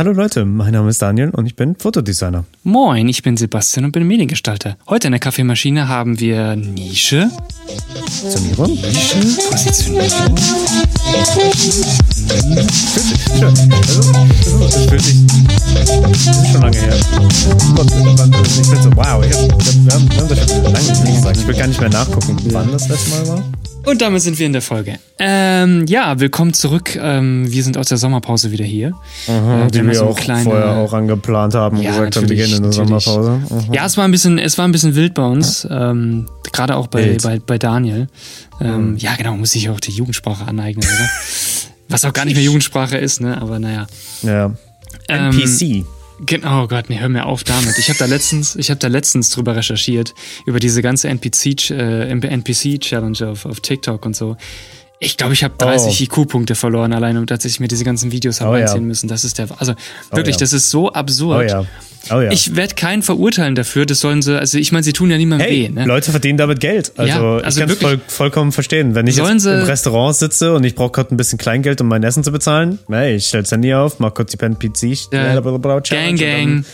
Hallo Leute, mein Name ist Daniel und ich bin Fotodesigner. Moin, ich bin Sebastian und bin Mediengestalter. Heute in der Kaffeemaschine haben wir Nische, Positionierung. Nische, Positionierung. Das fühlt sich das ist schon lange her. Und ich bin so, wow, ich hab, wir, haben, wir haben das schon lange gesagt. Ich will gar nicht mehr nachgucken, wann das letzte Mal war. Und damit sind wir in der Folge. Ähm, ja, willkommen zurück. Ähm, wir sind aus der Sommerpause wieder hier. Aha, Äh, die wir so auch kleine- vorher auch angeplant haben und Ja, gesagt haben, wir gehen in natürlich. Sommerpause. Aha. Ja, es war ein bisschen, es war ein bisschen wild bei uns, ähm, gerade auch bei, bei, bei Daniel. Ähm, Ja, genau, muss sich auch die Jugendsprache aneignen, oder? Was auch gar nicht mehr Jugendsprache ist, ne? Aber naja. Ja. Ähm, NPC. Genau, oh Gott, nee, hör mir auf damit. Ich habe da letztens, ich habe da letztens drüber recherchiert über diese ganze NPC äh, NPC Challenge auf, auf TikTok und so. Ich glaube, ich habe 30 IQ-Punkte verloren, allein und als ich mir diese ganzen Videos habe Oh ja. reinziehen müssen. Das ist der, also wirklich, ja. das ist so Oh absurd. ja. Oh ja. Ich werde keinen verurteilen dafür. Das sollen sie, also ich meine, sie tun ja niemandem Hey, weh. Ne? Leute verdienen damit Geld. Also, Ja, also ich kann es voll, vollkommen verstehen. Wenn ich jetzt sie- im Restaurant sitze und ich brauche gerade ein bisschen Kleingeld, um mein Essen zu bezahlen, hey, ich stelle das Handy auf, mach kurz die NPC Ja. Challenge Gang, gang.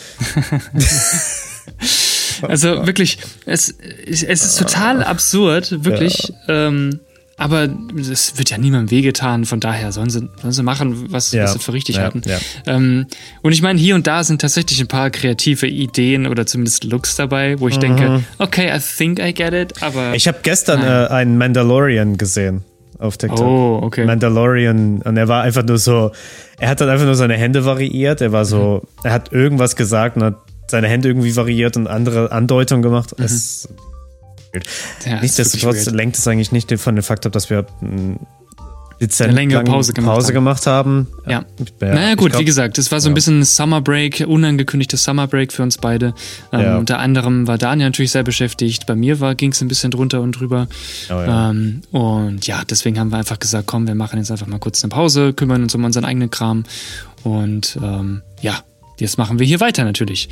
also wirklich, es, es ist total absurd, wirklich. Ähm, aber es wird ja niemandem wehgetan, von daher sollen sie, sollen sie machen, was, Ja, was sie für richtig ja, halten. ja. Ähm, und ich meine, hier und da sind tatsächlich ein paar kreative Ideen oder zumindest Looks dabei, wo ich denke, okay, I think I get it, aber. Mhm. Ich habe gestern äh, einen Mandalorian gesehen auf TikTok. Oh, okay. Mandalorian und er war einfach nur so, er hat dann einfach nur seine Hände variiert. Er war so, Mhm. er hat irgendwas gesagt und hat seine Hände irgendwie variiert und andere Andeutungen gemacht. Es, Mhm. ja, nichtsdestotrotz lenkt es eigentlich nicht von dem Fakt ab, dass wir dezent Eine längere Pause gemacht haben. gemacht haben. Ja. Ja, naja, gut, glaub- wie gesagt, es war so ein bisschen Summer Break, unangekündigtes Summer Break für uns beide. Ähm, Ja. Unter anderem war Daniel natürlich sehr beschäftigt. Bei mir ging es ein bisschen drunter und drüber. Oh ja. Ähm, und ja, deswegen haben wir einfach gesagt, komm, wir machen jetzt einfach mal kurz eine Pause, kümmern uns um unseren eigenen Kram. Und ähm, ja, jetzt machen wir hier weiter natürlich.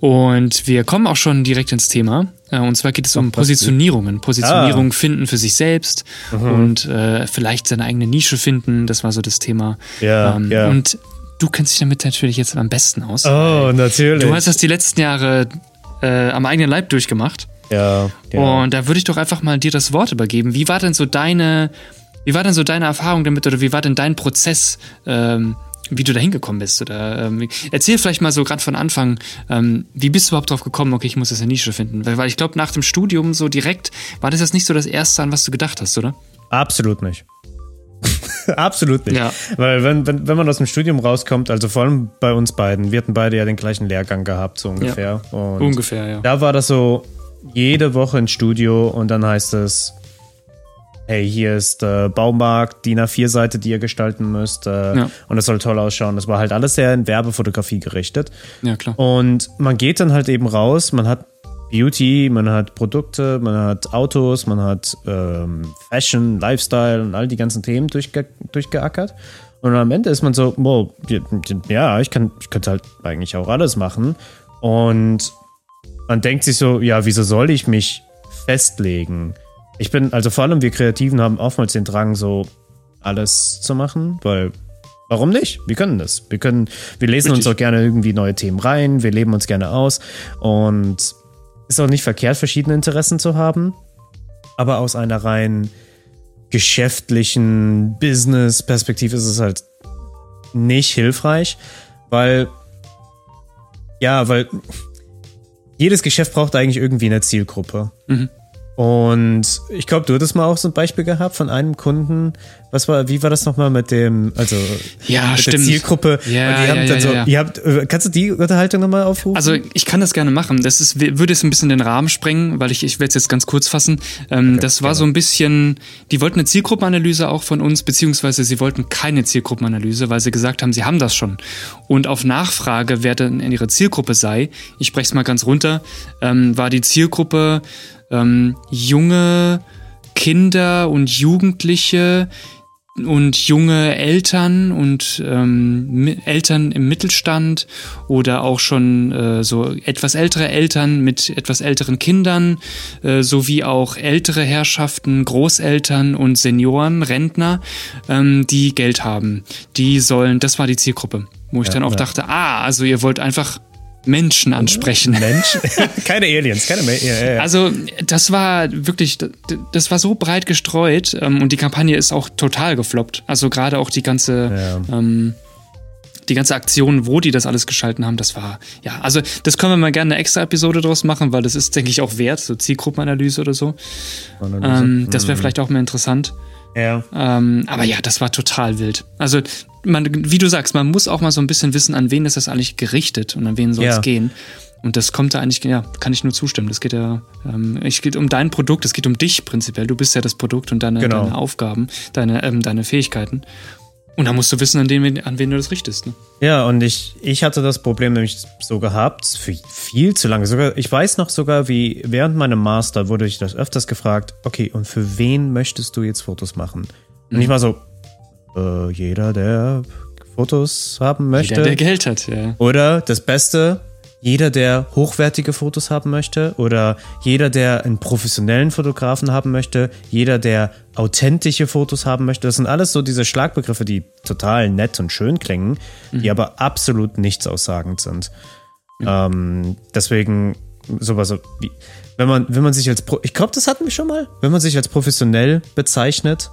Und wir kommen auch schon direkt ins Thema. Äh, Und zwar geht es um Positionierungen. Positionierung Ah. finden für sich selbst Mhm. und äh, vielleicht seine eigene Nische finden. Das war so das Thema. Ja, Ähm, ja. Und du kennst dich damit natürlich jetzt am besten aus. Oh, natürlich. Du hast das die letzten Jahre äh, am eigenen Leib durchgemacht. ja, ja. Und da würde ich doch einfach mal dir das Wort übergeben. Wie war denn so deine, wie war denn so deine Erfahrung damit oder wie war denn dein Prozess, ähm, wie du da hingekommen bist? Oder ähm, erzähl vielleicht mal so gerade von Anfang, ähm, wie bist du überhaupt drauf gekommen, okay, ich muss jetzt eine Nische finden? Weil, weil ich glaube, nach dem Studium so direkt war das jetzt nicht so das Erste, an was du gedacht hast, oder? Absolut nicht. Absolut nicht. Ja. Weil wenn, wenn, wenn man aus dem Studium rauskommt, also vor allem bei uns beiden, wir hatten beide ja den gleichen Lehrgang gehabt, so ungefähr. Und Ungefähr, ja. Da war das so, jede Woche ins Studio und dann heißt es, hey, hier ist äh, Baumarkt, DIN A4-Seite, die ihr gestalten müsst. Äh, Ja. Und das soll toll ausschauen. Das war halt alles sehr in Werbefotografie gerichtet. Ja, klar. Und man geht dann halt eben raus, man hat Beauty, man hat Produkte, man hat Autos, man hat ähm, Fashion, Lifestyle und all die ganzen Themen durchge durchgeackert. Und am Ende ist man so, wow, ja, ich, kann, ich könnte halt eigentlich auch alles machen. Und man denkt sich so, ja, wieso soll ich mich festlegen? Ich bin, also vor allem wir Kreativen haben oftmals den Drang, so alles zu machen, weil Warum nicht? Wir können das. Wir können, wir lesen uns Richtig. auch gerne irgendwie neue Themen rein, wir leben uns gerne aus und ist auch nicht verkehrt, verschiedene Interessen zu haben, aber aus einer rein geschäftlichen Business-Perspektive ist es halt nicht hilfreich, weil ja, weil jedes Geschäft braucht eigentlich irgendwie eine Zielgruppe. Mhm. Und ich glaube, du hattest mal auch so ein Beispiel gehabt von einem Kunden. Was war, wie war das nochmal mit dem, also Ja, mit stimmt. der Zielgruppe? Ja, und die ja, haben ja, dann ja, so, ja. ihr habt, äh, kannst du die Unterhaltung nochmal aufrufen? Also ich kann das gerne machen. Das ist, würde jetzt ein bisschen den Rahmen sprengen, weil ich, ich werde es jetzt ganz kurz fassen. Ähm, das war so ein bisschen, die wollten eine Zielgruppenanalyse auch von uns, beziehungsweise sie wollten keine Zielgruppenanalyse, weil sie gesagt haben, sie haben das schon. Und auf Nachfrage, wer denn in ihrer Zielgruppe sei, ich spreche es mal ganz runter, ähm, war die Zielgruppe ähm, junge Kinder und Jugendliche, und junge Eltern und ähm, Eltern im Mittelstand oder auch schon äh, so etwas ältere Eltern mit etwas älteren Kindern, äh, sowie auch ältere Herrschaften, Großeltern und Senioren, Rentner, ähm, die Geld haben. Die sollen, das war die Zielgruppe, wo ich ja, dann auch ja. dachte, ah, also ihr wollt einfach Menschen ansprechen. Menschen? keine Aliens, keine Ma ja, ja. Also, das war wirklich, das war so breit gestreut ähm, und die Kampagne ist auch total gefloppt. Also, gerade auch die ganze. Ja. Ähm, die ganze Aktion, wo die das alles geschalten haben, das war, ja, also das können wir mal gerne eine extra Episode draus machen, weil das ist, denke ich, auch wert, so Zielgruppenanalyse oder so. Ähm, das wäre mhm. vielleicht auch mehr interessant. Ja. Ähm, aber ja, das war total wild. Also, man, wie du sagst, man muss auch mal so ein bisschen wissen, an wen ist das eigentlich gerichtet und an wen soll es ja. gehen. Und das kommt da eigentlich, ja, kann ich nur zustimmen. Das geht ja, ähm, es geht um dein Produkt, es geht um dich prinzipiell. Du bist ja das Produkt und deine, genau. deine Aufgaben, deine, ähm, deine Fähigkeiten. Und da musst du wissen, an, den, an wen du das richtest. Ne? Ja, und ich, ich hatte das Problem nämlich so gehabt, für viel zu lange. Sogar, ich weiß noch sogar, wie während meinem Master wurde ich das öfters gefragt, okay, und für wen möchtest du jetzt Fotos machen? Und mhm. ich war so, äh, jeder, der Fotos haben möchte. Jeder, der Geld hat, ja. Oder das Beste, jeder, der hochwertige Fotos haben möchte oder jeder, der einen professionellen Fotografen haben möchte, jeder, der authentische Fotos haben möchte. Das sind alles so diese Schlagbegriffe, die total nett und schön klingen, mhm. die aber absolut nichts aussagend sind. Mhm. Ähm, deswegen sowas wie, wenn man, wenn man sich als, Pro ich glaube, das hatten wir schon mal, wenn man sich als professionell bezeichnet,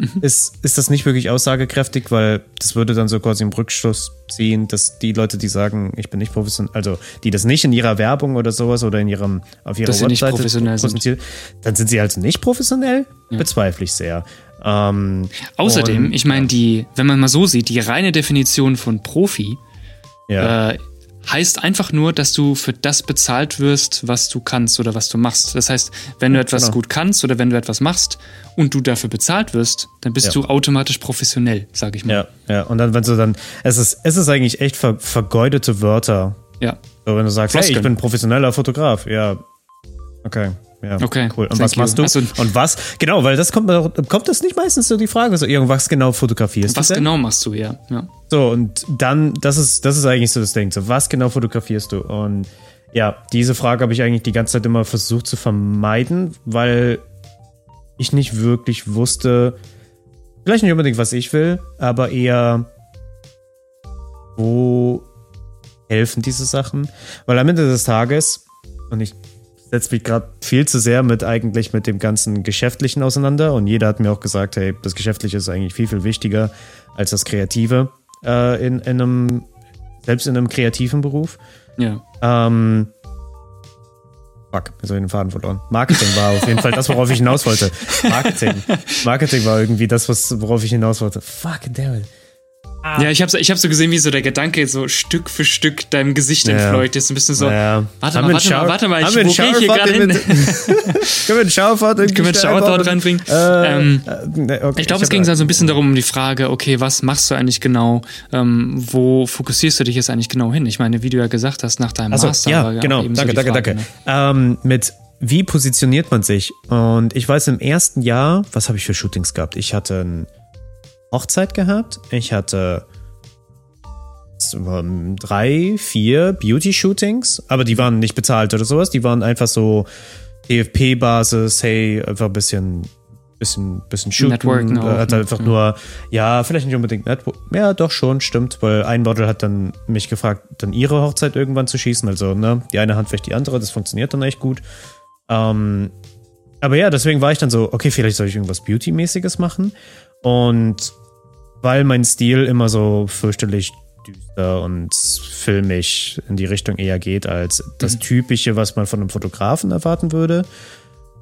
mhm. ist, ist das nicht wirklich aussagekräftig, weil das würde dann so quasi im Rückschluss ziehen, dass die Leute, die sagen, ich bin nicht professionell, also die das nicht in ihrer Werbung oder sowas oder in ihrem, auf ihrer dass Webseite präsentieren, dann sind sie halt nicht professionell? Ja. Bezweifle ich sehr. Ähm, Außerdem, ich meine, die, wenn man mal so sieht, die reine Definition von Profi ja. äh, heißt einfach nur, dass du für das bezahlt wirst, was du kannst oder was du machst. Das heißt, wenn du etwas genau. gut kannst oder wenn du etwas machst und du dafür bezahlt wirst, dann bist ja. du automatisch professionell, sag ich mal. Ja, ja. Und dann, wenn du dann, es ist, es ist eigentlich echt ver, vergeudete Wörter. Ja. So, wenn du sagst, Floskeln. hey, ich bin professioneller Fotograf, ja. Okay. Ja, okay. Cool. Und was machst du? Also, und was? Genau, weil das kommt, kommt das nicht meistens so die Frage, so irgendwas genau fotografierst was du? Was genau machst du, ja. ja. So, und dann, das ist, das ist eigentlich so das Ding. So, was genau fotografierst du? Und ja, diese Frage habe ich eigentlich die ganze Zeit immer versucht zu vermeiden, weil ich nicht wirklich wusste, vielleicht nicht unbedingt, was ich will, aber eher, wo helfen diese Sachen? Weil am Ende des Tages, und ich setze mich gerade viel zu sehr mit eigentlich mit dem ganzen Geschäftlichen auseinander und jeder hat mir auch gesagt, hey, das Geschäftliche ist eigentlich viel, viel wichtiger als das Kreative äh, in, in einem, selbst in einem kreativen Beruf. Ja. Ähm, Fuck, jetzt habe ich den Faden verloren. Marketing war auf jeden Fall das, worauf ich hinaus wollte. Marketing. Marketing war irgendwie das, was, worauf ich hinaus wollte. Fuck, damn it. Ah. Ja, ich habe ich hab so gesehen, wie so der Gedanke so Stück für Stück deinem Gesicht ja. entfleucht ist. Ein bisschen so, ja. warte, mal, warte, mal, warte mal, ich, wo gehe ich hier gerade hin? Können wir einen Showerfahrt irgendwie Können wir einen Showerthought reinbringen? Äh, ähm, äh, okay, ich glaube, es ging dann so ein bisschen darum, um die Frage, okay, was machst du eigentlich genau? Ähm, wo fokussierst du dich jetzt eigentlich genau hin? Ich meine, wie du ja gesagt hast, nach deinem also, Master. Ja, genau, danke, so danke, Frage, danke. Ne? Ähm, mit wie positioniert man sich? Und ich weiß, im ersten Jahr, was habe ich für Shootings gehabt? Ich hatte ein Hochzeit gehabt. Ich hatte drei, vier Beauty-Shootings, aber die waren nicht bezahlt oder sowas. Die waren einfach so DFP-Basis, hey, einfach ein bisschen, bisschen, bisschen shooten. Networken auch. Hat einfach ja. nur, ja, vielleicht nicht unbedingt Network. Ja, doch schon, stimmt, weil ein Model hat dann mich gefragt, dann ihre Hochzeit irgendwann zu schießen. Also, ne, die eine Hand vielleicht die andere, das funktioniert dann echt gut. Ähm, aber ja, deswegen war ich dann so, okay, vielleicht soll ich irgendwas Beauty-mäßiges machen. Und weil mein Stil immer so fürchterlich düster und filmisch in die Richtung eher geht als das mhm. Typische, was man von einem Fotografen erwarten würde.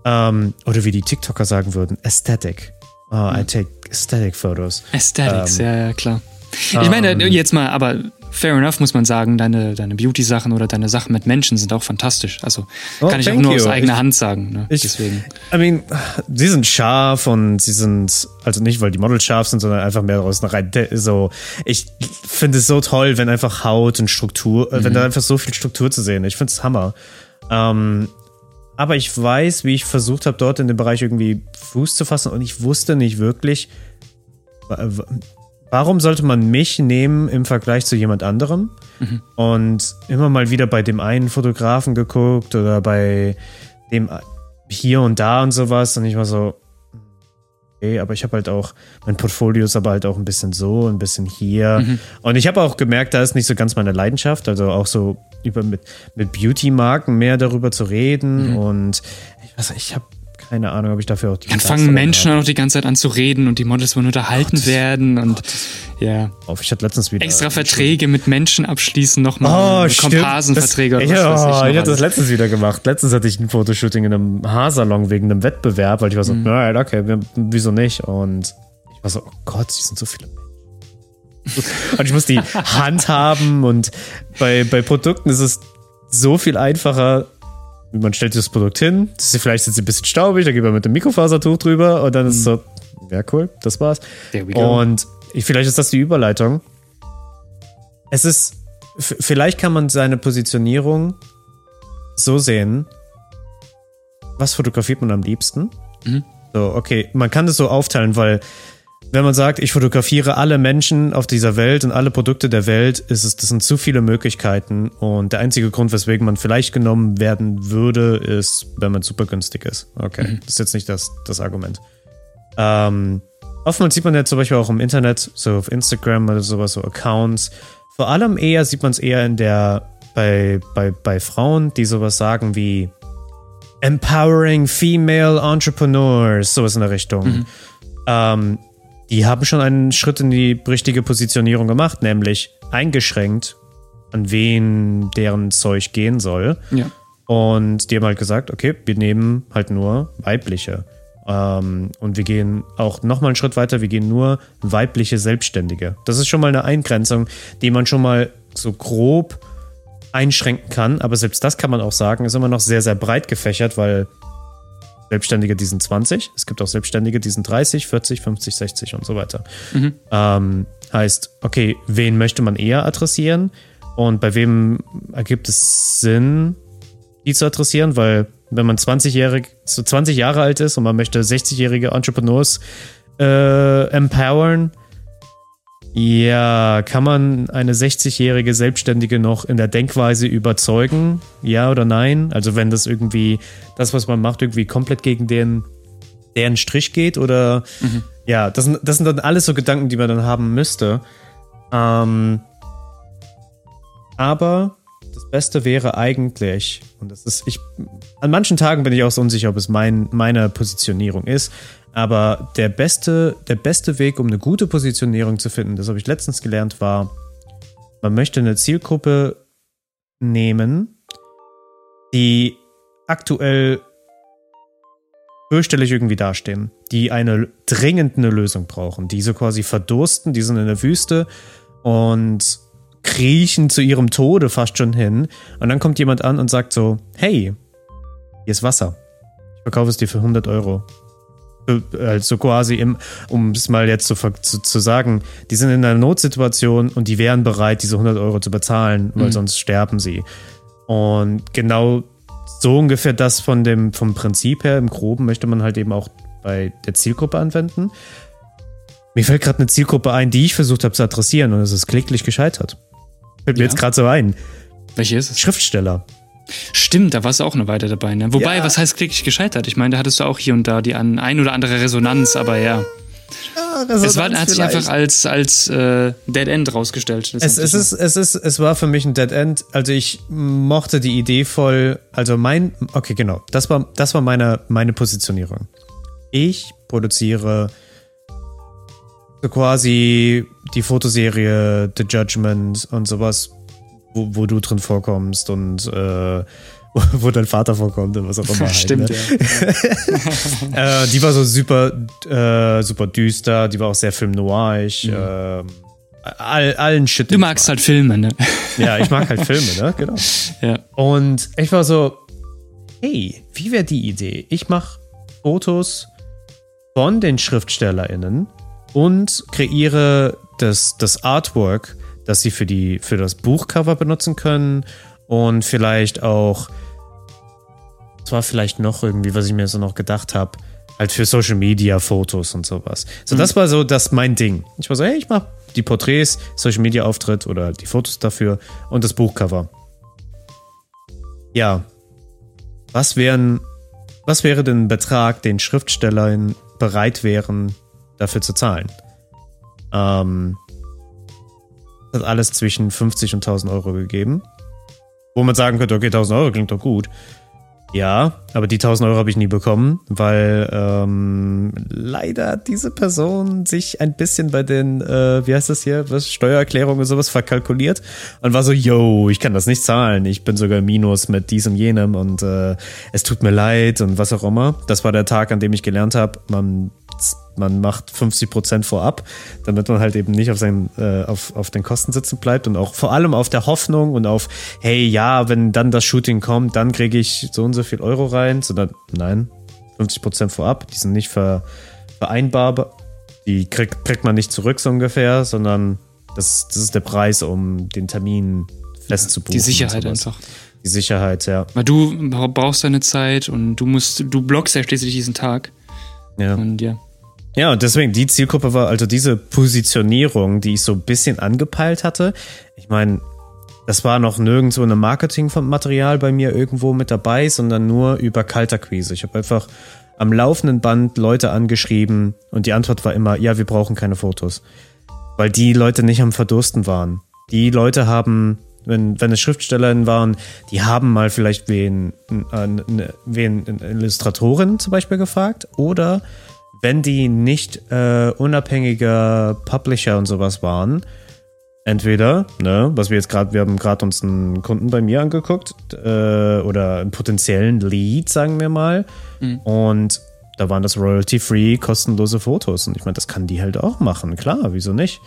Ähm, oder wie die TikToker sagen würden, Aesthetic. Oh, mhm. I take aesthetic photos. Aesthetics, ähm, ja, ja, klar. Ich meine, ähm, jetzt mal, aber fair enough, muss man sagen, deine, deine Beauty-Sachen oder deine Sachen mit Menschen sind auch fantastisch. Also oh, kann ich auch nur you. aus eigener Hand sagen. Ne? Ich, Deswegen. I mean, sie sind scharf und sie sind, also nicht, weil die Models scharf sind, sondern einfach mehr aus einer Reihe. So, ich finde es so toll, wenn einfach Haut und Struktur, mhm. wenn da einfach so viel Struktur zu sehen. Ich finde es Hammer. Ähm, aber ich weiß, wie ich versucht habe, dort in dem Bereich irgendwie Fuß zu fassen und ich wusste nicht wirklich, warum sollte man mich nehmen im Vergleich zu jemand anderem? Mhm. Und immer mal wieder bei dem einen Fotografen geguckt oder bei dem hier und da und sowas. Und ich war so, okay, aber ich habe halt auch, mein Portfolio ist aber halt auch ein bisschen so, ein bisschen hier. Mhm. Und ich habe auch gemerkt, da ist nicht so ganz meine Leidenschaft, also auch so über mit, mit Beauty-Marken mehr darüber zu reden. Mhm. Und ich weiß, ich habe keine Ahnung, ob ich dafür auch die Dann fangen Menschen auch die ganze Zeit an zu reden und die Models wollen unterhalten Gott, werden und Gott. ja. Auf, ich hatte letztens wieder extra Verträge mit Menschen abschließen, nochmal oh, Komparsenverträge. Das, ja, oh, ich, ich hatte das letztens wieder gemacht. Letztens hatte ich ein Fotoshooting in einem Haarsalon wegen einem Wettbewerb, weil ich war so, mhm. naja, okay, wieso nicht? Und ich war so, oh Gott, sie sind so viele und ich muss die Hand haben und bei, bei Produkten ist es so viel einfacher, man stellt das Produkt hin, das ist, vielleicht ist es ein bisschen staubig, da geht man mit dem Mikrofasertuch drüber und dann ist es so, ja cool, das war's. Und vielleicht ist das die Überleitung. Es ist, vielleicht kann man seine Positionierung so sehen, was fotografiert man am liebsten? Mhm. So, okay, man kann das so aufteilen, weil wenn man sagt, ich fotografiere alle Menschen auf dieser Welt und alle Produkte der Welt, ist es, das sind zu viele Möglichkeiten und der einzige Grund, weswegen man vielleicht genommen werden würde, ist, wenn man super günstig ist. Okay, mhm. das ist jetzt nicht das, das Argument. Ähm, oftmals sieht man ja zum Beispiel auch im Internet, so auf Instagram oder sowas, so Accounts. Vor allem eher sieht man es eher in der, bei, bei, bei Frauen, die sowas sagen wie Empowering Female Entrepreneurs, sowas in der Richtung. Mhm. Ähm, die haben schon einen Schritt in die richtige Positionierung gemacht, nämlich eingeschränkt, an wen deren Zeug gehen soll. Ja. Und die haben halt gesagt, okay, wir nehmen halt nur weibliche. Ähm, und wir gehen auch nochmal einen Schritt weiter, wir gehen nur weibliche Selbstständige. Das ist schon mal eine Eingrenzung, die man schon mal so grob einschränken kann. Aber selbst das kann man auch sagen, ist immer noch sehr, sehr breit gefächert, weil Selbstständige, die sind 20. Es gibt auch Selbstständige, die sind 30, 40, 50, 60 und so weiter. Mhm. Ähm, heißt, okay, wen möchte man eher adressieren und bei wem ergibt es Sinn, die zu adressieren? Weil, wenn man 20-jährig, so 20 Jahre alt ist und man möchte 60-jährige Entrepreneurs äh, empowern, ja, kann man eine 60-jährige Selbstständige noch in der Denkweise überzeugen? Ja oder nein? Also wenn das irgendwie, das, was man macht, irgendwie komplett gegen den, deren Strich geht oder mhm. ja, das sind, das sind dann alles so Gedanken, die man dann haben müsste. Ähm, aber das Beste wäre eigentlich, und das ist, ich, an manchen Tagen bin ich auch so unsicher, ob es mein, meine Positionierung ist, aber der beste, der beste Weg, um eine gute Positionierung zu finden, das habe ich letztens gelernt, war, man möchte eine Zielgruppe nehmen, die aktuell fürchterlich irgendwie dastehen, die eine dringend eine Lösung brauchen, die so quasi verdursten, die sind in der Wüste und kriechen zu ihrem Tode fast schon hin. Und dann kommt jemand an und sagt so, hey, hier ist Wasser. Ich verkaufe es dir für 100 Euro also quasi im, um es mal jetzt zu, zu, zu, sagen, die sind in einer Notsituation und die wären bereit, diese 100 Euro zu bezahlen, weil mhm. sonst sterben sie. Und genau so ungefähr das von dem, vom Prinzip her im Groben möchte man halt eben auch bei der Zielgruppe anwenden. Mir fällt gerade eine Zielgruppe ein, die ich versucht habe zu adressieren und es ist kläglich gescheitert. Fällt mir ja. jetzt gerade so ein. Welche ist es? Schriftsteller. Stimmt, da warst du auch eine Weile dabei. Ne? Wobei, ja. was heißt klicklich gescheitert? Ich meine, da hattest du auch hier und da die ein, ein oder andere Resonanz, aber ja. Ja, es war, hat sich einfach als, als äh, Dead End rausgestellt. Es, es, ist, es, ist, es war für mich ein Dead End. Also ich mochte die Idee voll. Also mein, okay, genau. Das war, das war meine, meine Positionierung. Ich produziere so quasi die Fotoserie The Judgment und sowas wo, wo du drin vorkommst und äh, wo dein Vater vorkommt und was auch immer. Stimmt, halt, ne? ja. äh, die war so super, äh, super düster, die war auch sehr Film noirig. Mhm. Äh, all, allen Shit. Du magst halt Filme, ne? Ja, ich mag halt Filme, ne? Genau. Ja. Und ich war so, hey, wie wäre die Idee? Ich mache Fotos von den SchriftstellerInnen und kreiere das, das Artwork das sie für, die, für das Buchcover benutzen können und vielleicht auch, das war vielleicht noch irgendwie, was ich mir so noch gedacht habe, Halt für Social Media Fotos und sowas. So, mhm. das war so das mein Ding. Ich war so, hey, ich mach die Porträts, Social Media Auftritt oder die Fotos dafür und das Buchcover. Ja. Was wären, was wäre denn ein Betrag, den Schriftstellern bereit wären, dafür zu zahlen? Ähm, hat alles zwischen 50 und 1000 Euro gegeben. Wo man sagen könnte, okay, 1000 Euro klingt doch gut. Ja, aber die 1000 Euro habe ich nie bekommen, weil ähm, leider diese Person sich ein bisschen bei den, äh, wie heißt das hier, was Steuererklärung und sowas verkalkuliert und war so, yo, ich kann das nicht zahlen, ich bin sogar Minus mit dies und jenem und äh, es tut mir leid und was auch immer. Das war der Tag, an dem ich gelernt habe, man man macht 50 Prozent vorab, damit man halt eben nicht auf, seinen, äh, auf, auf den Kosten sitzen bleibt und auch vor allem auf der Hoffnung und auf, hey, ja, wenn dann das Shooting kommt, dann kriege ich so und so viel Euro rein, sondern nein, 50 Prozent vorab, die sind nicht ver, vereinbar, die kriegt, kriegt man nicht zurück so ungefähr, sondern das, das ist der Preis, um den Termin festzubuchen. Die Sicherheit einfach. Die Sicherheit, ja. Weil du brauchst deine Zeit und du musst, du blockst ja schließlich diesen Tag. Ja. Und ja. Ja, und deswegen, die Zielgruppe war also diese Positionierung, die ich so ein bisschen angepeilt hatte. Ich meine, das war noch nirgendwo eine Marketingmaterial bei mir irgendwo mit dabei, sondern nur über Kalterquise. Ich habe einfach am laufenden Band Leute angeschrieben und die Antwort war immer, ja, wir brauchen keine Fotos. Weil die Leute nicht am Verdursten waren. Die Leute haben, wenn, wenn es Schriftstellerinnen waren, die haben mal vielleicht wen, äh, wen Illustratorin zum Beispiel gefragt oder wenn die nicht äh, unabhängiger Publisher und sowas waren, entweder, ne, was wir jetzt gerade, wir haben gerade uns einen Kunden bei mir angeguckt äh, oder einen potenziellen Lead, sagen wir mal, mhm. und da waren das royalty-free, kostenlose Fotos. Und ich meine, das kann die halt auch machen, klar, wieso nicht?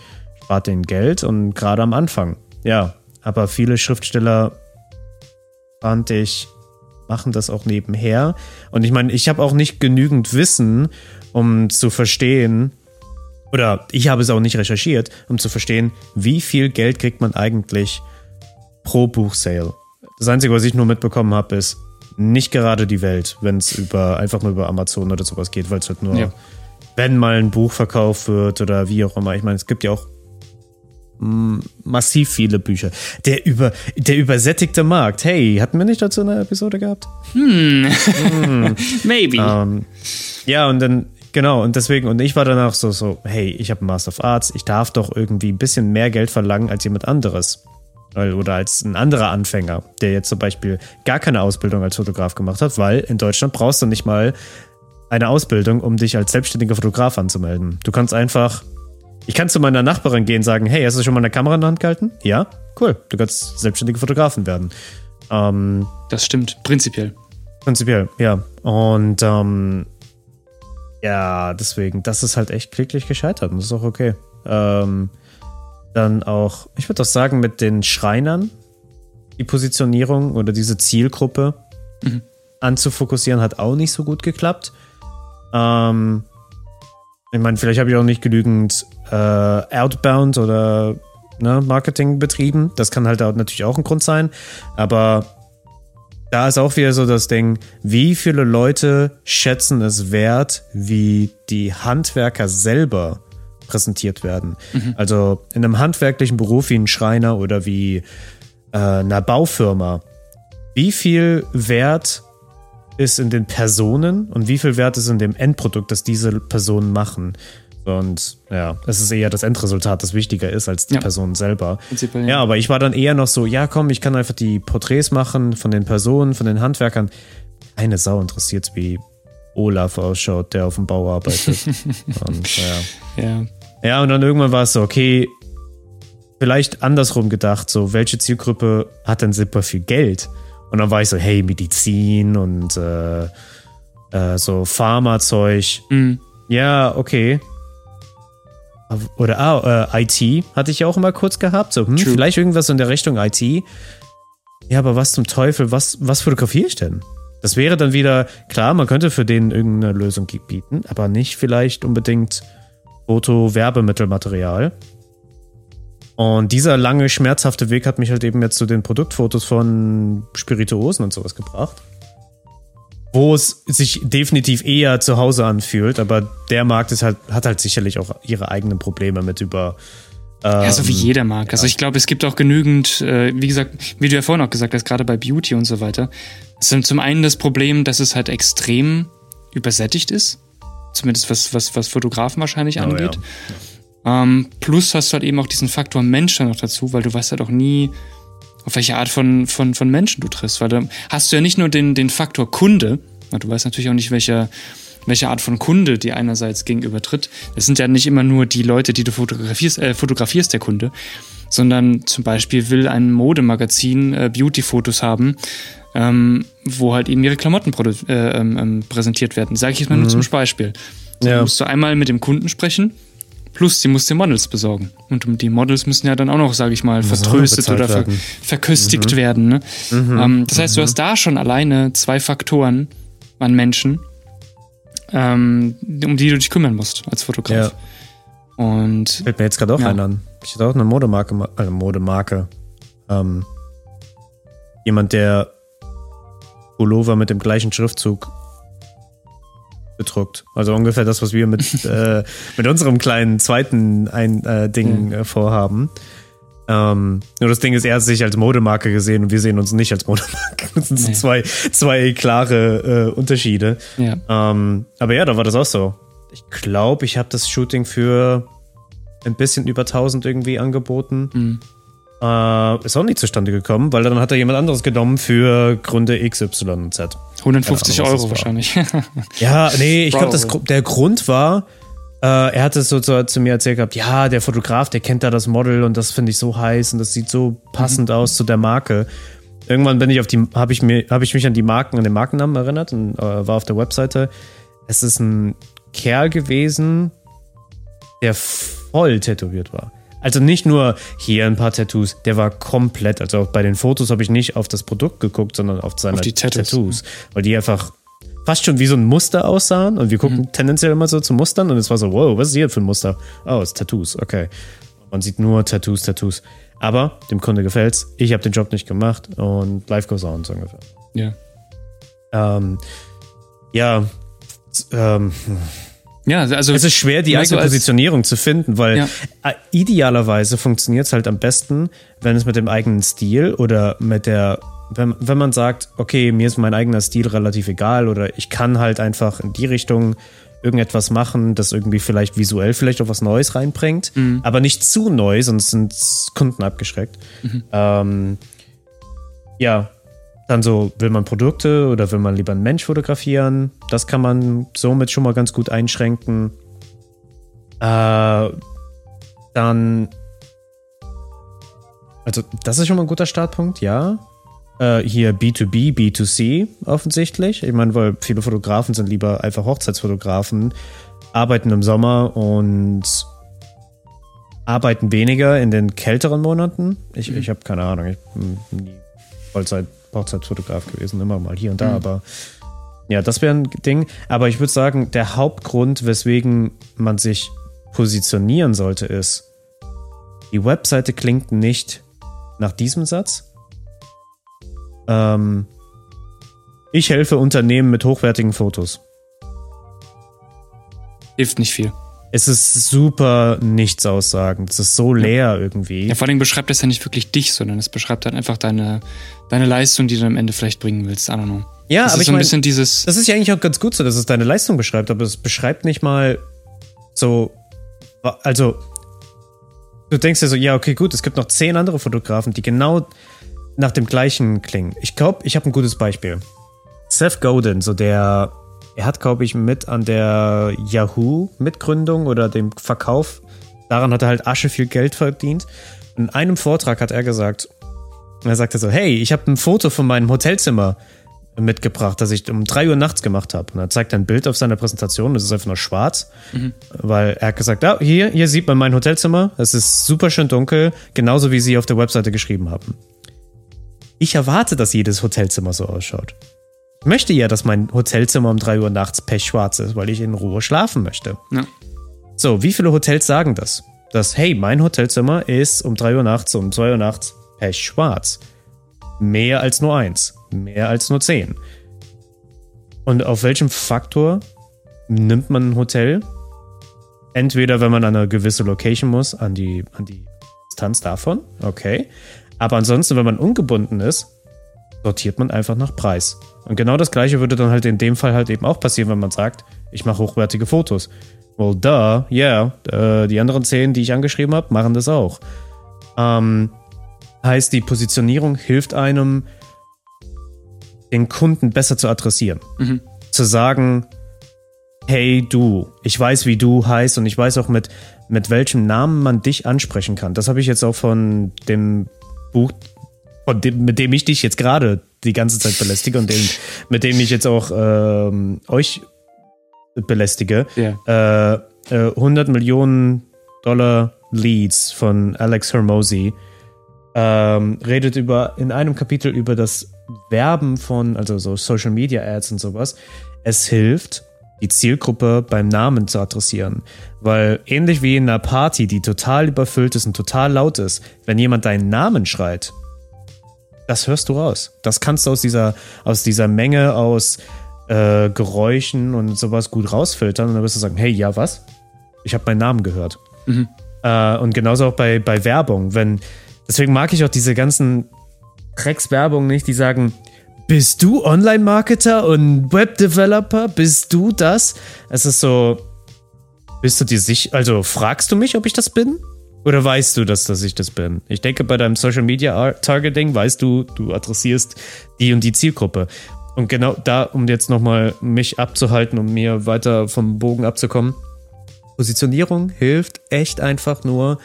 Spart denen Geld und gerade am Anfang, ja, aber viele Schriftsteller fand ich machen das auch nebenher. Und ich meine, ich habe auch nicht genügend Wissen, um zu verstehen, oder ich habe es auch nicht recherchiert, um zu verstehen, wie viel Geld kriegt man eigentlich pro Buchsale. Das Einzige, was ich nur mitbekommen habe, ist nicht gerade die Welt, wenn es über einfach nur über Amazon oder sowas geht, weil es halt nur, ja. wenn mal ein Buch verkauft wird oder wie auch immer. Ich meine, es gibt ja auch massiv viele Bücher. Der über der übersättigte Markt. Hey, hatten wir nicht dazu eine Episode gehabt? Hm. hm. Maybe. Ähm, ja, und dann Genau, und deswegen, und ich war danach so, so, hey, ich habe einen Master of Arts, ich darf doch irgendwie ein bisschen mehr Geld verlangen als jemand anderes. Oder als ein anderer Anfänger, der jetzt zum Beispiel gar keine Ausbildung als Fotograf gemacht hat, weil in Deutschland brauchst du nicht mal eine Ausbildung, um dich als selbstständiger Fotograf anzumelden. Du kannst einfach, ich kann zu meiner Nachbarin gehen und sagen, hey, hast du schon mal eine Kamera in der Hand gehalten? Ja, cool, du kannst selbstständige Fotografen werden. Ähm, das stimmt, prinzipiell. Prinzipiell, ja. Und ähm, ja, deswegen, das ist halt echt kläglich gescheitert und das ist auch okay. Ähm, dann auch, ich würde auch sagen, mit den Schreinern die Positionierung oder diese Zielgruppe mhm. anzufokussieren, hat auch nicht so gut geklappt. Ähm, ich meine, vielleicht habe ich auch nicht genügend äh, Outbound oder ne, Marketing betrieben. Das kann halt auch natürlich auch ein Grund sein. Aber da ist auch wieder so das Ding, wie viele Leute schätzen es wert, wie die Handwerker selber präsentiert werden. Mhm. Also in einem handwerklichen Beruf wie ein Schreiner oder wie äh, einer Baufirma, wie viel Wert ist in den Personen und wie viel Wert ist in dem Endprodukt, das diese Personen machen? Und ja, es ist eher das Endresultat, das wichtiger ist als die ja. Person selber. Ja. ja, aber ich war dann eher noch so, ja komm, ich kann einfach die Porträts machen von den Personen, von den Handwerkern. Keine Sau interessiert wie Olaf ausschaut, der auf dem Bau arbeitet. und ja. ja. Ja, und dann irgendwann war es so, okay, vielleicht andersrum gedacht, so, welche Zielgruppe hat denn super viel Geld? Und dann war ich so, hey, Medizin und äh, äh, so Pharmazeug. Mhm. Ja, okay. Oder ah, äh, IT hatte ich ja auch immer kurz gehabt. So, hm, vielleicht irgendwas in der Richtung IT. Ja, aber was zum Teufel, was, was fotografiere ich denn? Das wäre dann wieder, klar, man könnte für den irgendeine Lösung bieten, aber nicht vielleicht unbedingt Foto-Werbemittelmaterial. Und dieser lange, schmerzhafte Weg hat mich halt eben jetzt zu den Produktfotos von Spirituosen und sowas gebracht. Wo es sich definitiv eher zu Hause anfühlt, aber der Markt ist halt, hat halt sicherlich auch ihre eigenen Probleme mit über. Ähm, ja, so wie ähm, jeder Markt. Ja. Also ich glaube, es gibt auch genügend, äh, wie gesagt, wie du ja vorhin auch gesagt hast, gerade bei Beauty und so weiter. Es ist zum einen das Problem, dass es halt extrem übersättigt ist. Zumindest was, was, was Fotografen wahrscheinlich oh, angeht. Ja. Ähm, plus hast du halt eben auch diesen Faktor Mensch noch dazu, weil du weißt halt auch nie, auf welche Art von, von, von Menschen du triffst. Weil da hast du ja nicht nur den, den Faktor Kunde, du weißt natürlich auch nicht, welche, welche Art von Kunde die einerseits gegenüber tritt. Es sind ja nicht immer nur die Leute, die du fotografierst, äh, fotografierst der Kunde, sondern zum Beispiel will ein Modemagazin äh, Beauty-Fotos haben, ähm, wo halt eben ihre Klamotten äh, ähm, ähm, präsentiert werden. Sage ich jetzt mal mhm. nur zum Beispiel. So, ja. musst du einmal mit dem Kunden sprechen, plus sie muss dir Models besorgen. Und die Models müssen ja dann auch noch, sage ich mal, vertröstet oder ver verköstigt mhm. werden. Ne? Mhm. Ähm, das heißt, du mhm. hast da schon alleine zwei Faktoren an Menschen, ähm, um die du dich kümmern musst als Fotograf. Ja. Und fällt mir jetzt gerade auch ja. einer an. Ich hatte auch eine Modemarke, äh, Modemarke. Ähm, jemand, der Pullover mit dem gleichen Schriftzug bedruckt. Also ungefähr das, was wir mit, äh, mit unserem kleinen zweiten ein, äh, Ding äh, vorhaben. Ähm, nur das Ding ist, er hat sich als Modemarke gesehen und wir sehen uns nicht als Modemarke. Das sind nee. zwei, zwei klare äh, Unterschiede. Ja. Ähm, aber ja, da war das auch so. Ich glaube, ich habe das Shooting für ein bisschen über 1000 irgendwie angeboten. Mhm. Äh, ist auch nicht zustande gekommen, weil dann hat er jemand anderes genommen für Gründe X, Y und Z. 150 Ahnung, Euro wahrscheinlich. ja, nee, ich glaube, der Grund war, äh, er hat es so zu, zu, mir erzählt gehabt, ja, der Fotograf, der kennt da das Model und das finde ich so heiß und das sieht so passend mhm. aus zu der Marke. Irgendwann bin ich auf die, habe ich mir, habe ich mich an die Marken, an den Markennamen erinnert und äh, war auf der Webseite. Es ist ein Kerl gewesen, der voll tätowiert war. Also nicht nur hier ein paar Tattoos, der war komplett, also bei den Fotos habe ich nicht auf das Produkt geguckt, sondern auf seine auf Tattoos. Tattoos, weil die einfach fast schon wie so ein Muster aussahen und wir gucken mhm. tendenziell immer so zu Mustern und es war so, wow, was ist hier für ein Muster? Oh, es ist Tattoos, okay. Man sieht nur Tattoos, Tattoos. Aber dem Kunde gefällt's. Ich habe den Job nicht gemacht und life goes on so ungefähr. Ja. Ähm, ja. Ähm, ja, also es ist schwer, die eigene Positionierung zu finden, weil ja. Äh, idealerweise funktioniert es halt am besten, wenn es mit dem eigenen Stil oder mit der, wenn, wenn man sagt, okay, mir ist mein eigener Stil relativ egal oder ich kann halt einfach in die Richtung irgendetwas machen, das irgendwie vielleicht visuell vielleicht auch was Neues reinbringt, mhm. aber nicht zu neu, sonst sind Kunden abgeschreckt. Mhm. Ähm, ja, dann so, will man Produkte oder will man lieber einen Mensch fotografieren? Das kann man somit schon mal ganz gut einschränken. Äh, dann. Also, das ist schon mal ein guter Startpunkt, ja. Äh, hier B2B, B2C offensichtlich. Ich meine, weil viele Fotografen sind lieber einfach Hochzeitsfotografen, arbeiten im Sommer und arbeiten weniger in den kälteren Monaten. Ich, mhm. ich habe keine Ahnung, ich bin nie Vollzeit Hochzeitsfotograf gewesen, immer mal hier und da, mhm. aber ja, das wäre ein Ding. Aber ich würde sagen, der Hauptgrund, weswegen man sich positionieren sollte, ist, die Webseite klingt nicht nach diesem Satz. Ähm, ich helfe Unternehmen mit hochwertigen Fotos. Hilft nicht viel. Es ist super nichts aussagen. Es ist so leer irgendwie. Ja, vor allem beschreibt das ja nicht wirklich dich, sondern es beschreibt dann einfach deine, deine Leistung, die du am Ende vielleicht bringen willst. I don't know. Ja, das aber ist so ein bisschen dieses. Das ist ja eigentlich auch ganz gut so, dass es deine Leistung beschreibt, aber es beschreibt nicht mal so. Also, du denkst dir so, ja, okay, gut, es gibt noch zehn andere Fotografen, die genau nach dem gleichen klingen. Ich glaube, ich habe ein gutes Beispiel. Seth Godin, so der er hat, glaube ich, mit an der Yahoo-Mitgründung oder dem Verkauf, daran hat er halt Asche viel Geld verdient. In einem Vortrag hat er gesagt, er sagte so, hey, ich habe ein Foto von meinem Hotelzimmer mitgebracht, das ich um 3 Uhr nachts gemacht habe. Und er zeigt ein Bild auf seiner Präsentation, das ist einfach nur schwarz, mhm. weil er hat gesagt, ah, hier, hier sieht man mein Hotelzimmer, es ist super schön dunkel, genauso wie sie auf der Webseite geschrieben haben. Ich erwarte, dass jedes Hotelzimmer so ausschaut. Ich möchte ja, dass mein Hotelzimmer um 3 Uhr nachts pechschwarz ist, weil ich in Ruhe schlafen möchte. Ja. So, wie viele Hotels sagen das? Dass, hey, mein Hotelzimmer ist um 3 Uhr nachts, um 2 Uhr nachts pechschwarz. Mehr als nur eins. Mehr als nur zehn. Und auf welchem Faktor nimmt man ein Hotel? Entweder, wenn man an eine gewisse Location muss, an die, an die Distanz davon, okay. Aber ansonsten, wenn man ungebunden ist, sortiert man einfach nach Preis. Und genau das gleiche würde dann halt in dem Fall halt eben auch passieren, wenn man sagt, ich mache hochwertige Fotos. Well, duh, yeah, äh, die anderen zehn, die ich angeschrieben habe, machen das auch. Ähm, heißt, die Positionierung hilft einem, den Kunden besser zu adressieren. Mhm. Zu sagen, hey du, ich weiß, wie du heißt und ich weiß auch mit, mit welchem Namen man dich ansprechen kann. Das habe ich jetzt auch von dem Buch, von dem, mit dem ich dich jetzt gerade die ganze Zeit belästige und dem, mit dem ich jetzt auch ähm, euch belästige. Yeah. Äh, äh, 100 Millionen Dollar Leads von Alex Hermosi ähm, redet über in einem Kapitel über das Werben von, also so Social Media Ads und sowas. Es hilft, die Zielgruppe beim Namen zu adressieren. Weil ähnlich wie in einer Party, die total überfüllt ist und total laut ist, wenn jemand deinen Namen schreit, das hörst du raus. Das kannst du aus dieser, aus dieser Menge aus äh, Geräuschen und sowas gut rausfiltern und dann wirst du sagen, hey, ja, was? Ich habe meinen Namen gehört. Mhm. Äh, und genauso auch bei, bei Werbung. Wenn, deswegen mag ich auch diese ganzen Dreckswerbung nicht, die sagen, bist du Online-Marketer und Web-Developer? Bist du das? Es ist so, bist du dir sicher, also fragst du mich, ob ich das bin? Oder weißt du, dass, dass ich das bin? Ich denke, bei deinem Social Media Targeting weißt du, du adressierst die und die Zielgruppe. Und genau da, um jetzt nochmal mich abzuhalten, um mir weiter vom Bogen abzukommen. Positionierung hilft echt einfach nur,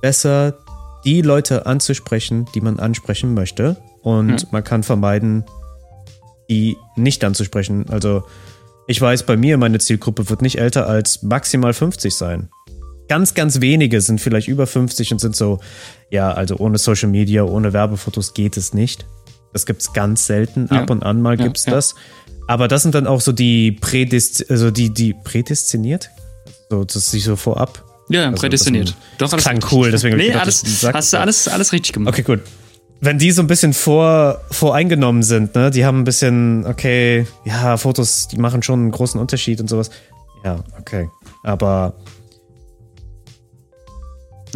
besser die Leute anzusprechen, die man ansprechen möchte und hm. man kann vermeiden, die nicht anzusprechen. Also ich weiß, bei mir, meine Zielgruppe wird nicht älter als maximal 50 sein. Ganz, ganz wenige sind vielleicht über 50 und sind so, ja, also ohne Social Media, ohne Werbefotos geht es nicht. Das gibt es ganz selten. Ja. Ab und an mal gibt es ja, das. Aber das sind dann auch so die Prädest also die, die prädestiniert? So, dass sie so vorab. Ja, also, prädestiniert. Doch, alles klang cool, deswegen. Nee, alles, hast du alles, alles richtig gemacht. Okay, gut wenn die so ein bisschen vor, voreingenommen sind, ne, die haben ein bisschen, okay, ja, Fotos, die machen schon einen großen Unterschied und sowas. Ja, okay. Aber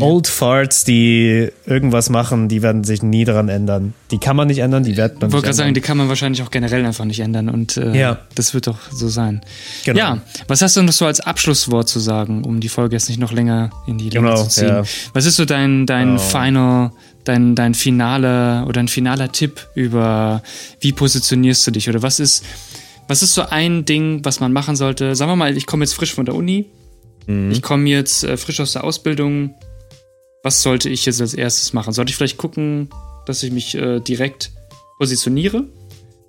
Old Farts, die irgendwas machen, die werden sich nie daran ändern. Die kann man nicht ändern, die wird man Ich wollte gerade sagen, die kann man wahrscheinlich auch generell einfach nicht ändern und äh, ja. das wird doch so sein. Genau. Ja, was hast du noch so als Abschlusswort zu sagen, um die Folge jetzt nicht noch länger in die Länge genau, zu ziehen? Ja. Was ist so dein, dein oh. final dein, dein finaler oder ein finaler Tipp über, wie positionierst du dich oder was ist, was ist so ein Ding, was man machen sollte? Sagen wir mal, ich komme jetzt frisch von der Uni, mhm. ich komme jetzt äh, frisch aus der Ausbildung. Was sollte ich jetzt als erstes machen? Sollte ich vielleicht gucken, dass ich mich äh, direkt positioniere?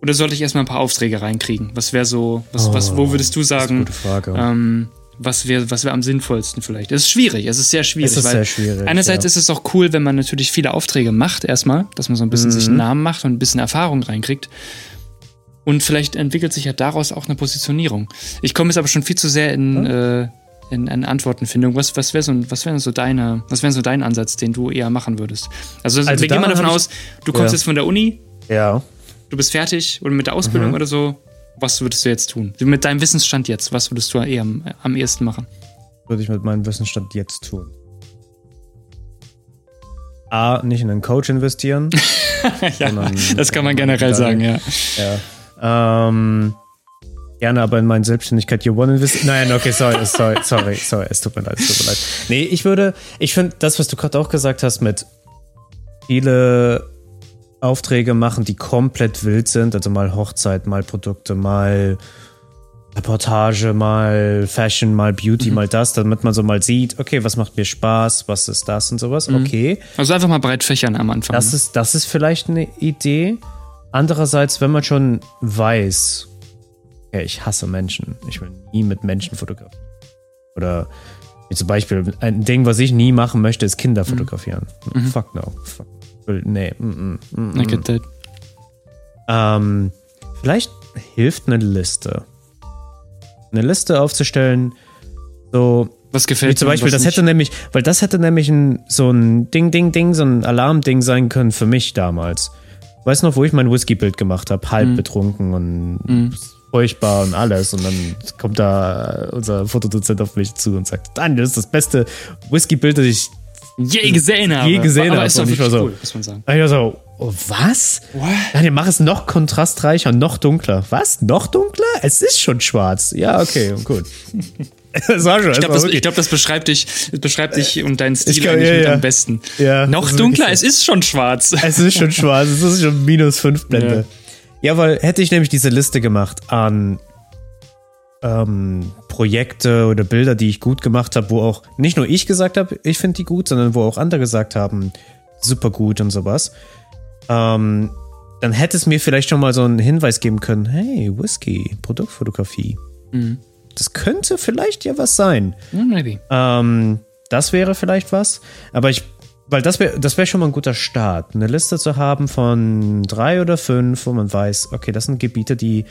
Oder sollte ich erstmal ein paar Aufträge reinkriegen? Was wäre so, was, oh, was, wo oh, würdest du sagen, gute Frage. Ähm, was wäre was wär am sinnvollsten vielleicht? Es ist schwierig, es ist sehr schwierig. Es ist sehr schwierig. Einerseits ja. ist es auch cool, wenn man natürlich viele Aufträge macht, erstmal, dass man so ein bisschen mhm. sich einen Namen macht und ein bisschen Erfahrung reinkriegt. Und vielleicht entwickelt sich ja daraus auch eine Positionierung. Ich komme jetzt aber schon viel zu sehr in, mhm. äh, in, in Antwortenfindung. Was, was wäre so, was wär so deine, was wäre so dein Ansatz, den du eher machen würdest? Also, also wir gehen mal davon aus, du kommst ja. jetzt von der Uni. Ja. Du bist fertig oder mit der Ausbildung mhm. oder so was würdest du jetzt tun? Mit deinem Wissensstand jetzt, was würdest du eher am, am ehesten machen? Würde ich mit meinem Wissensstand jetzt tun? A, nicht in einen Coach investieren. ja, das kann man generell dann, sagen, ja. Ja. Ähm, gerne aber in meine Selbstständigkeit Year One investieren. Nein, okay, sorry, sorry, sorry, sorry, es tut mir leid, es tut mir leid. Nee, ich würde, ich finde, das, was du gerade auch gesagt hast mit viele Aufträge machen, die komplett wild sind. Also mal Hochzeit, mal Produkte, mal Reportage, mal Fashion, mal Beauty, mhm. mal das, damit man so mal sieht, okay, was macht mir Spaß, was ist das und sowas. Mhm. Okay. Also einfach mal breit fächern am Anfang. Das ist, das ist vielleicht eine Idee. Andererseits, wenn man schon weiß, ja, ich hasse Menschen, ich will nie mit Menschen fotografieren. Oder wie zum Beispiel, ein Ding, was ich nie machen möchte, ist Kinder mhm. fotografieren. Mhm. Fuck no. Fuck Nee, mm, mm, mm, I get that. Ähm, vielleicht hilft eine Liste. Eine Liste aufzustellen, so. Was gefällt wie zum Beispiel, das hätte nämlich, weil das hätte nämlich ein, so ein Ding, Ding, Ding, so ein Alarmding sein können für mich damals. Weißt du noch, wo ich mein Whisky-Bild gemacht habe, halb mm. betrunken und mm. Furchtbar und alles. Und dann kommt da unser Fotodozent auf mich zu und sagt, Daniel, das ist das beste Whisky-Bild, das ich je gesehen habe. je gesehen aber habe. ist doch Und ich war so, cool, muss man sagen. Ich war so, oh, was? What? Daniel, mach es noch kontrastreicher, noch dunkler. Was? Noch dunkler? Es ist schon schwarz. Ja, okay, gut. das war schon. Ich glaube, das, glaub, das beschreibt dich, das beschreibt dich und deinen Stil glaub, eigentlich ja, mit ja. am besten. Ja, Noch dunkler, es ist schon schwarz. Es ist schon schwarz, es ist schon minus 5 Blende. Ja. Weil hätte ich nämlich diese Liste gemacht an ähm, Projekte oder Bilder, die ich gut gemacht habe, wo auch nicht nur ich gesagt habe, ich finde die gut, sondern wo auch andere gesagt haben, super gut und sowas. Ähm, dann hätte es mir vielleicht schon mal so einen Hinweis geben können, hey, Whisky, Produktfotografie. Mhm. Das könnte vielleicht ja was sein. Hm, Maybe. Ähm, das wäre vielleicht was. Aber ich, weil das wäre das wär schon mal ein guter Start, eine Liste zu haben von drei oder fünf, wo man weiß, okay, das sind Gebiete, die,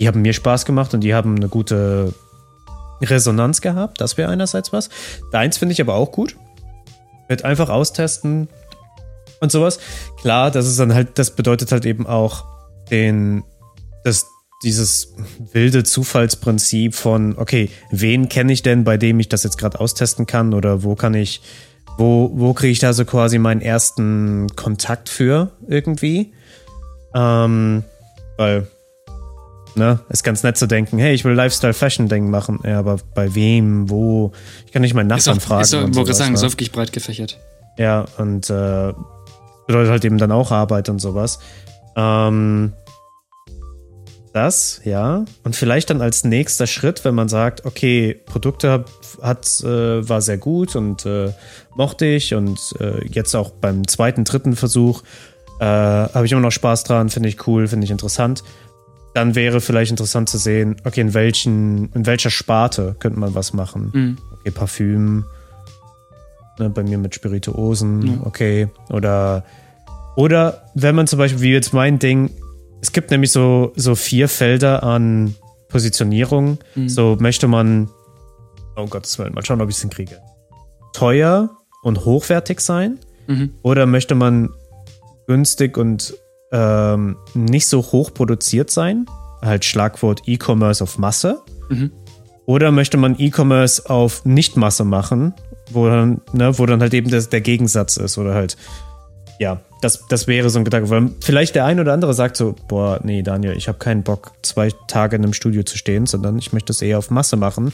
die haben mir Spaß gemacht und die haben eine gute Resonanz gehabt. Das wäre einerseits was. Deins finde ich aber auch gut. Wird einfach austesten und sowas. Klar, das ist dann halt, das bedeutet halt eben auch den, das, dieses wilde Zufallsprinzip von, okay, wen kenne ich denn, bei dem ich das jetzt gerade austesten kann oder wo kann ich, wo, wo kriege ich da so quasi meinen ersten Kontakt für irgendwie? Ähm, weil, ne, ist ganz nett zu denken, hey, ich will Lifestyle-Fashion-Ding machen, ja, aber bei wem, wo? Ich kann nicht meinen Ist auch, Nachbarn fragen. ist auch, wollte sagen, ne? ist wirklich breit gefächert. Ja, und äh, bedeutet halt eben dann auch Arbeit und sowas. Ähm, das, ja. Und vielleicht dann als nächster Schritt, wenn man sagt, okay, Produkte hat, äh, war sehr gut und äh, mochte ich und äh, jetzt auch beim zweiten, dritten Versuch äh, habe ich immer noch Spaß dran, finde ich cool, finde ich interessant. Dann wäre vielleicht interessant zu sehen, okay, in welchen, in welcher Sparte könnte man was machen. Mhm. Okay, Parfüm, ne, bei mir mit Spirituosen, okay. Oder, oder wenn man zum Beispiel, wie jetzt mein Ding, es gibt nämlich so, so vier Felder an Positionierung. So möchte man, oh Gottes Willen, mal schauen, ob ich es hinkriege. Teuer und hochwertig sein? Mhm. Oder möchte man günstig und ähm, nicht so hoch produziert sein? Halt Schlagwort E-Commerce auf Masse. Mhm. Oder möchte man E-Commerce auf Nicht-Masse machen, wo dann, ne, wo dann halt eben das, der Gegensatz ist oder halt, ja, das, das wäre so ein Gedanke. Weil vielleicht der ein oder andere sagt so, boah, nee, Daniel, ich habe keinen Bock, zwei Tage in einem Studio zu stehen, sondern ich möchte es eher auf Masse machen.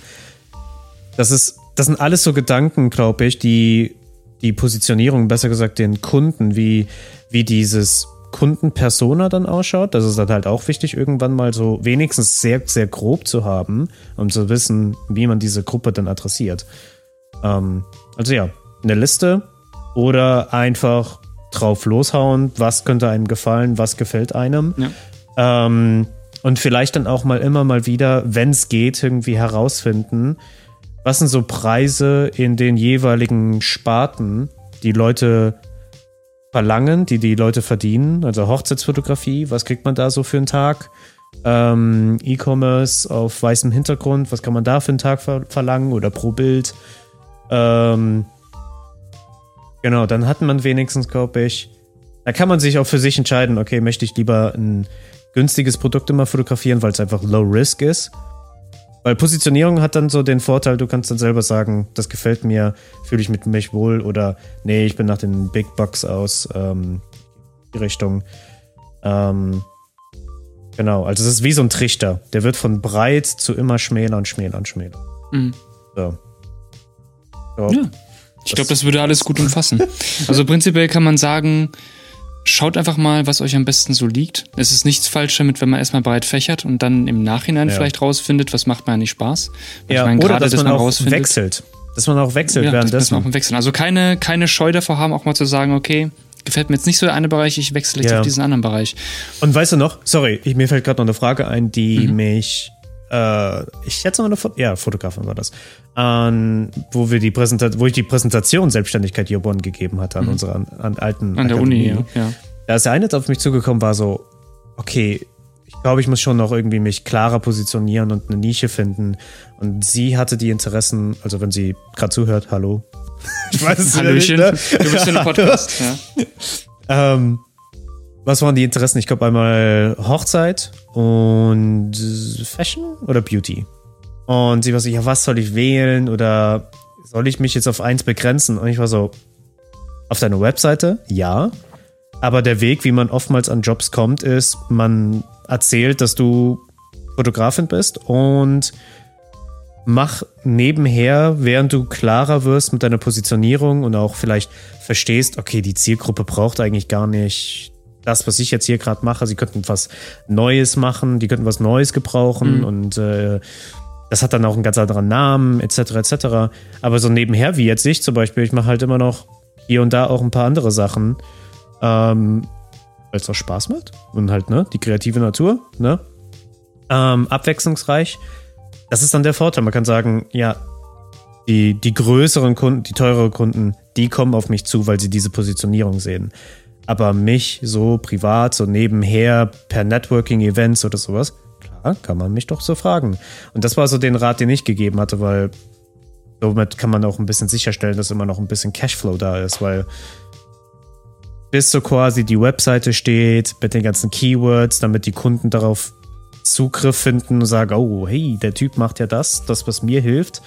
Das ist, das sind alles so Gedanken, glaube ich, die die Positionierung, besser gesagt den Kunden, wie, wie dieses Kundenpersona dann ausschaut. Das ist dann halt auch wichtig, irgendwann mal so wenigstens sehr, sehr grob zu haben, um zu wissen, wie man diese Gruppe dann adressiert. Ähm, also ja, eine Liste oder einfach drauf loshauen, was könnte einem gefallen, was gefällt einem. Ja. Ähm, und vielleicht dann auch mal immer mal wieder, wenn es geht, irgendwie herausfinden, was sind so Preise in den jeweiligen Sparten, die Leute verlangen, die die Leute verdienen. Also Hochzeitsfotografie, was kriegt man da so für einen Tag? Ähm, E-Commerce auf weißem Hintergrund, was kann man da für einen Tag ver verlangen oder pro Bild? Ähm, genau, dann hat man wenigstens, glaube ich, da kann man sich auch für sich entscheiden, okay, möchte ich lieber ein günstiges Produkt immer fotografieren, weil es einfach low risk ist. Weil Positionierung hat dann so den Vorteil, du kannst dann selber sagen, das gefällt mir, fühle ich mit mich wohl oder nee, ich bin nach den Big Bucks aus ähm, die Richtung. Ähm, genau, also es ist wie so ein Trichter. Der wird von breit zu immer schmäler und schmäler und schmäler. Mhm. So. So. Ja. Ich glaube, das würde alles gut umfassen. Also prinzipiell kann man sagen, schaut einfach mal, was euch am besten so liegt. Es ist nichts falsch damit, wenn man erstmal breit fächert und dann im Nachhinein Ja. vielleicht rausfindet, was macht mir eigentlich Spaß. Ja, ich meine, oder gerade, dass dass man man auch wechselt. Dass man auch wechselt Ja, das muss man währenddessen. auch Wechseln. Also keine, keine Scheu davor haben, auch mal zu sagen, okay, gefällt mir jetzt nicht so der eine Bereich, ich wechsle jetzt Ja. auf diesen anderen Bereich. Und weißt du noch, sorry, ich, mir fällt gerade noch eine Frage ein, die Mhm. mich, äh, ich schätze mal eine Fo ja, Fotografin war das, an, wo wir die Präsentation, wo ich die Präsentation Selbstständigkeit One gegeben hatte an unserer an, alten Mhm. An der Akademie. Uni, ja. ja. Da ist der eine auf mich zugekommen, war so, okay, ich glaube, ich muss schon noch irgendwie mich klarer positionieren und eine Nische finden. Und sie hatte die Interessen, also wenn sie gerade zuhört, hallo. Ich weiß es Hallöchen, nicht, ne? du bist in einem Podcast. Ja. Ähm, was waren die Interessen? Ich glaube einmal Hochzeit und Fashion oder Beauty. Und sie war so, ja, was soll ich wählen oder soll ich mich jetzt auf eins begrenzen? Und ich war so, auf deiner Webseite, ja. Aber der Weg, wie man oftmals an Jobs kommt, ist, man erzählt, dass du Fotografin bist und mach nebenher, während du klarer wirst mit deiner Positionierung und auch vielleicht verstehst, okay, die Zielgruppe braucht eigentlich gar nicht das, was ich jetzt hier gerade mache. Sie könnten was Neues machen, die könnten was Neues gebrauchen mhm. und äh, das hat dann auch einen ganz anderen Namen, etc., etc. Aber so nebenher, wie jetzt ich zum Beispiel, ich mache halt immer noch hier und da auch ein paar andere Sachen, ähm, weil es auch Spaß macht und halt, ne, die kreative Natur, ne, ähm, abwechslungsreich. Das ist dann der Vorteil. Man kann sagen, ja, die, die größeren Kunden, die teureren Kunden, die kommen auf mich zu, weil sie diese Positionierung sehen. Aber mich so privat, so nebenher, per Networking-Events oder sowas, klar, kann man mich doch so fragen. Und das war so den Rat, den ich gegeben hatte, weil somit kann man auch ein bisschen sicherstellen, dass immer noch ein bisschen Cashflow da ist, weil bis so quasi die Webseite steht mit den ganzen Keywords, damit die Kunden darauf Zugriff finden und sagen, oh, hey, der Typ macht ja das, das, was mir hilft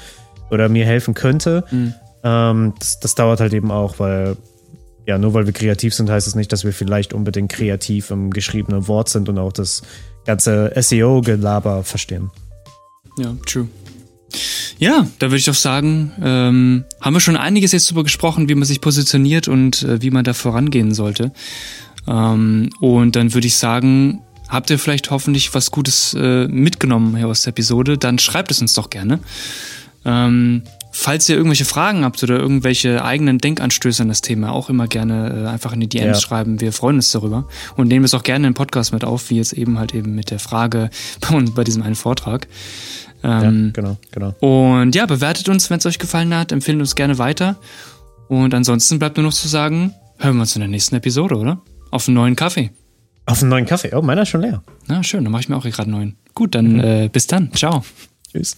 oder mir helfen könnte. Mhm. Ähm, das, das dauert halt eben auch, weil ja, nur weil wir kreativ sind, heißt es das nicht, dass wir vielleicht unbedingt kreativ im geschriebenen Wort sind und auch das ganze SEO-Gelaber verstehen. Ja, true. Ja, da würde ich auch sagen, ähm, haben wir schon einiges jetzt darüber gesprochen, wie man sich positioniert und äh, wie man da vorangehen sollte. Ähm, und dann würde ich sagen, habt ihr vielleicht hoffentlich was Gutes äh, mitgenommen hier aus der Episode, dann schreibt es uns doch gerne. Ähm, falls ihr irgendwelche Fragen habt oder irgendwelche eigenen Denkanstöße an das Thema, auch immer gerne äh, einfach in die DMs ja. schreiben. Wir freuen uns darüber und nehmen es auch gerne im Podcast mit auf, wie jetzt eben halt eben mit der Frage bei, bei diesem einen Vortrag. Ähm, ja, genau, genau. Und ja, bewertet uns, wenn es euch gefallen hat, empfehlt uns gerne weiter. Und ansonsten bleibt nur noch zu sagen, hören wir uns in der nächsten Episode, oder? Auf einen neuen Kaffee. Auf einen neuen Kaffee? Oh, meiner ist schon leer. Na, schön, dann mache ich mir auch gerade einen neuen. Gut, dann mhm. äh, bis dann. Ciao. Tschüss.